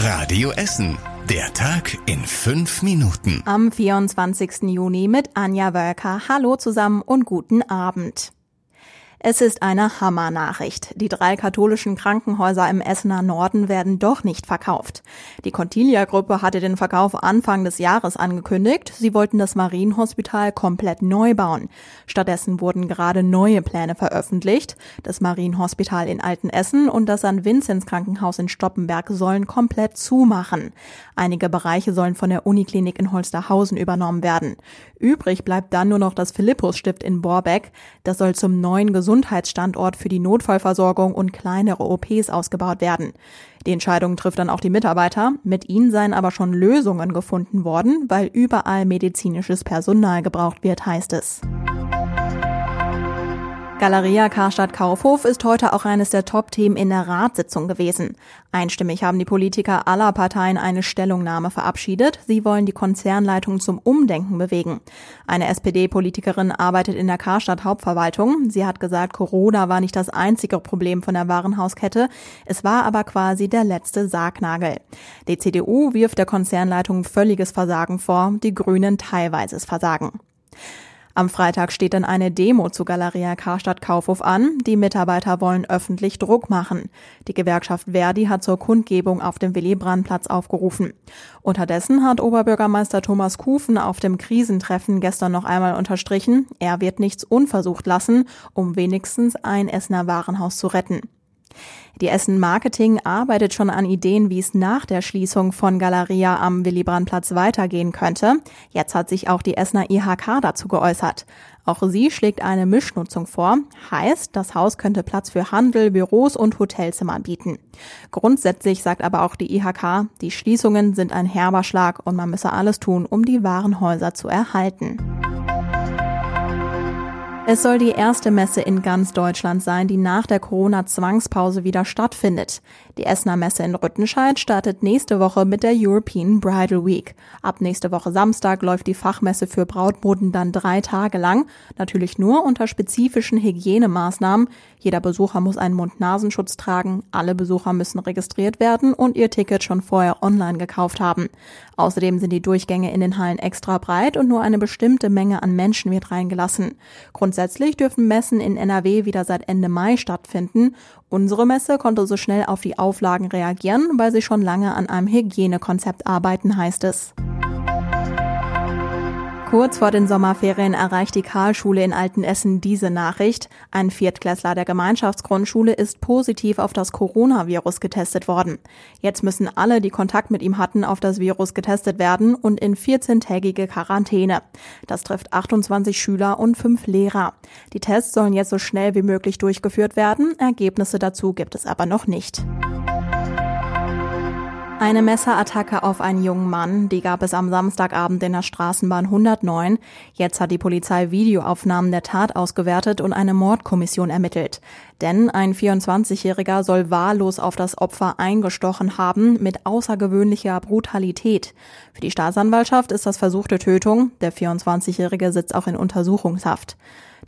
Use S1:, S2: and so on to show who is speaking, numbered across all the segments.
S1: Radio Essen. Der Tag in fünf Minuten.
S2: Am 24. Juni mit Anja Wölker. Hallo zusammen und guten Abend. Es ist eine Hammernachricht. Die drei katholischen Krankenhäuser im Essener Norden werden doch nicht verkauft. Die Contilia-Gruppe hatte den Verkauf Anfang des Jahres angekündigt. Sie wollten das Marienhospital komplett neu bauen. Stattdessen wurden gerade neue Pläne veröffentlicht. Das Marienhospital in Altenessen und das St. Vinzenz Krankenhaus in Stoppenberg sollen komplett zumachen. Einige Bereiche sollen von der Uniklinik in Holsterhausen übernommen werden. Übrig bleibt dann nur noch das Philippus-Stift in Borbeck. Das soll zum neuen Gesundheitsstandort für die Notfallversorgung und kleinere OPs ausgebaut werden. Die Entscheidung trifft dann auch die Mitarbeiter. Mit ihnen seien aber schon Lösungen gefunden worden, weil überall medizinisches Personal gebraucht wird, heißt es. Galeria Karstadt Kaufhof ist heute auch eines der Top-Themen in der Ratssitzung gewesen. Einstimmig haben die Politiker aller Parteien eine Stellungnahme verabschiedet. Sie wollen die Konzernleitung zum Umdenken bewegen. Eine SPD-Politikerin arbeitet in der Karstadt Hauptverwaltung. Sie hat gesagt, Corona war nicht das einzige Problem von der Warenhauskette. Es war aber quasi der letzte Sargnagel. Die CDU wirft der Konzernleitung völliges Versagen vor, die Grünen teilweises Versagen. Am Freitag steht dann eine Demo zu Galeria Karstadt Kaufhof an. Die Mitarbeiter wollen öffentlich Druck machen. Die Gewerkschaft Verdi hat zur Kundgebung auf dem Willy-Brandt-Platz aufgerufen. Unterdessen hat Oberbürgermeister Thomas Kufen auf dem Krisentreffen gestern noch einmal unterstrichen, er wird nichts unversucht lassen, um wenigstens ein Essener Warenhaus zu retten. Die Essen Marketing arbeitet schon an Ideen, wie es nach der Schließung von Galeria am Willy-Brandt-Platz weitergehen könnte. Jetzt hat sich auch die Essener IHK dazu geäußert. Auch sie schlägt eine Mischnutzung vor. Heißt, das Haus könnte Platz für Handel, Büros und Hotelzimmer bieten. Grundsätzlich sagt aber auch die IHK, die Schließungen sind ein herber Schlag und man müsse alles tun, um die Warenhäuser zu erhalten. Es soll die erste Messe in ganz Deutschland sein, die nach der Corona-Zwangspause wieder stattfindet. Die Essener Messe in Rüttenscheid startet nächste Woche mit der European Bridal Week. Ab nächste Woche Samstag läuft die Fachmesse für Brautmoden dann drei Tage lang. Natürlich nur unter spezifischen Hygienemaßnahmen. Jeder Besucher muss einen Mund-Nasenschutz tragen. Alle Besucher müssen registriert werden und ihr Ticket schon vorher online gekauft haben. Außerdem sind die Durchgänge in den Hallen extra breit und nur eine bestimmte Menge an Menschen wird reingelassen. Grundsätzlich dürfen Messen in NRW wieder seit Ende Mai stattfinden. Unsere Messe konnte so schnell auf die Auflagen reagieren, weil sie schon lange an einem Hygienekonzept arbeiten, heißt es. Kurz vor den Sommerferien erreicht die Karlschule in Altenessen diese Nachricht. Ein Viertklässler der Gemeinschaftsgrundschule ist positiv auf das Coronavirus getestet worden. Jetzt müssen alle, die Kontakt mit ihm hatten, auf das Virus getestet werden und in 14-tägige Quarantäne. Das trifft 28 Schüler und fünf Lehrer. Die Tests sollen jetzt so schnell wie möglich durchgeführt werden. Ergebnisse dazu gibt es aber noch nicht. Eine Messerattacke auf einen jungen Mann, die gab es am Samstagabend in der Straßenbahn 109. Jetzt hat die Polizei Videoaufnahmen der Tat ausgewertet und eine Mordkommission ermittelt. Denn ein 24-Jähriger soll wahllos auf das Opfer eingestochen haben mit außergewöhnlicher Brutalität. Für die Staatsanwaltschaft ist das versuchte Tötung. Der 24-Jährige sitzt auch in Untersuchungshaft.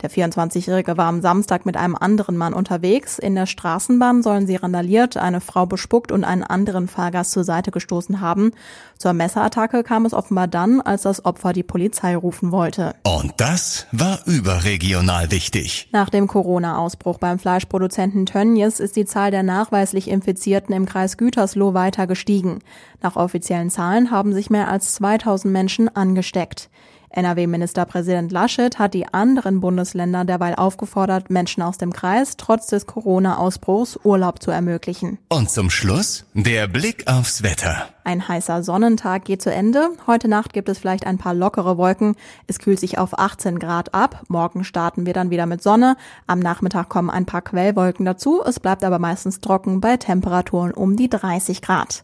S2: Der 24-Jährige war am Samstag mit einem anderen Mann unterwegs. In der Straßenbahn sollen sie randaliert, eine Frau bespuckt und einen anderen Fahrgast zur Seite gestoßen haben. Zur Messerattacke kam es offenbar dann, als das Opfer die Polizei rufen wollte.
S1: Und das war überregional wichtig.
S2: Nach dem Corona-Ausbruch beim Fleischproduzenten Tönnies ist die Zahl der nachweislich Infizierten im Kreis Gütersloh weiter gestiegen. Nach offiziellen Zahlen haben sich mehr als 2000 Menschen angesteckt. NRW-Ministerpräsident Laschet hat die anderen Bundesländer derweil aufgefordert, Menschen aus dem Kreis trotz des Corona-Ausbruchs Urlaub zu ermöglichen.
S1: Und zum Schluss der Blick aufs Wetter.
S2: Ein heißer Sonnentag geht zu Ende. Heute Nacht gibt es vielleicht ein paar lockere Wolken. Es kühlt sich auf 18 Grad ab. Morgen starten wir dann wieder mit Sonne. Am Nachmittag kommen ein paar Quellwolken dazu. Es bleibt aber meistens trocken bei Temperaturen um die 30 Grad.